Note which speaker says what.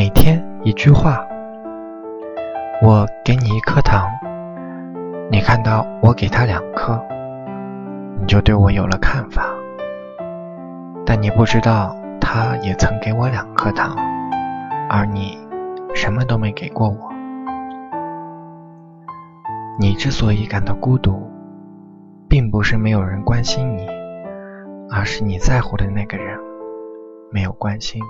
Speaker 1: 每天一句话。我给你一颗糖你看到我给他两颗你就对我有了看法。但你不知道他也曾给我两颗糖而你什么都没给过我。你之所以感到孤独并不是没有人关心你而是你在乎的那个人没有关心